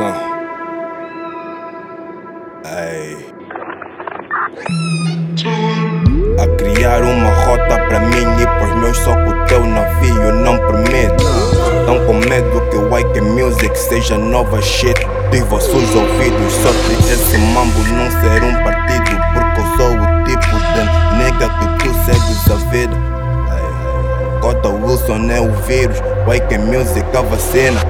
Ei. A criar uma rota para mim e pros meus só que o teu navio não permite. Tão com medo que o Ike Music seja nova shit. Dos vossos ouvidos, só que esse mambo não ser um partido. Porque eu sou o tipo de nega que tu segues a vida. Cota Wilson é o vírus, Ike Music a vacina.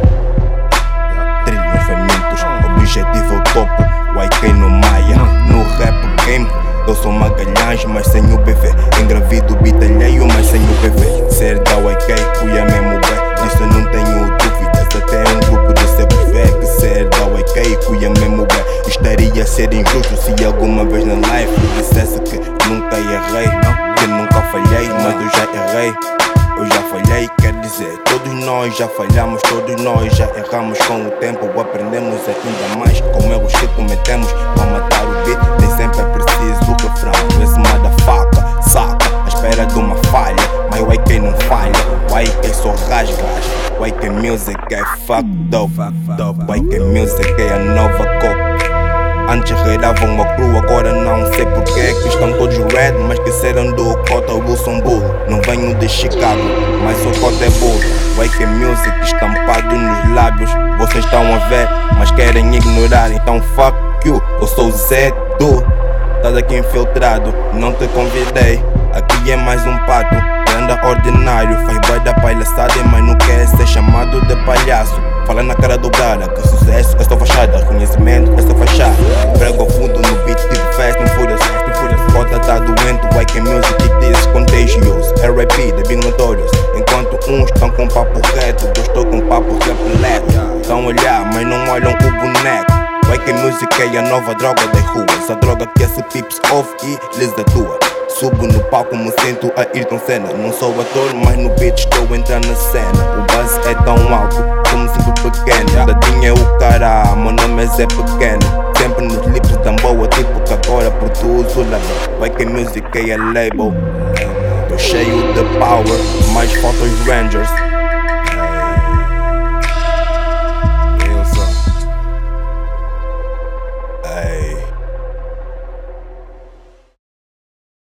Famintos, objetivo é o topo, YK no Maia. No rap game, eu sou Magalhães, mas sem o BV. Engravido, bitalheio, mas sem o BV. Ser da YK, fui a mesmo bem, disso não tenho dúvidas. Até um grupo de CBV que ser da YK, fui a mesmo bem. Estaria a ser injusto se alguma vez na life eu dissesse que nunca errei, que nunca falhei, mas eu já errei. Eu já falhei, quer dizer, todos nós já falhamos, todos nós já erramos com o tempo, aprendemos ainda mais com erros que cometemos para matar o beat. Nem sempre é preciso o refrão, esse faca, saca, à espera de uma falha, mas o YK não falha, o YK só rasga. O YK Music é fucked up, o YK Music é a nova. Antes reiravam a cru, agora não. Sei porquê Que estão todos red, mas que serão do Cota Wilson Bull Não venho de Chicago, mas o Cota é burro. Wake Music estampado nos lábios Vocês estão a ver, mas querem ignorar. Então fuck you, eu sou Zé do. Estás aqui infiltrado, não te convidei. Aqui é mais um pato, anda ordinário. Faz boy da palhaçada, mas não quer ser chamado de palhaço. Fala na cara do cara que sucesso é só fachada, conhecimento é com papo reto, eu estou com papo repleto. A olhar, mas não olham o boneco. YK Music é a nova droga das ruas. A droga que esse pips off e lhes atua. Subo no palco, me sinto a Ayrton Senna. Não sou ator, mas no beat estou entrando na cena. O buzz é tão alto, como sempre pequeno. Dadinho o cara, meu nome é Zé Pequeno. Sempre nos lips tão boa, tipo que agora produzo label. YK Music é a label. Tô cheio de power, mais fotos Rangers.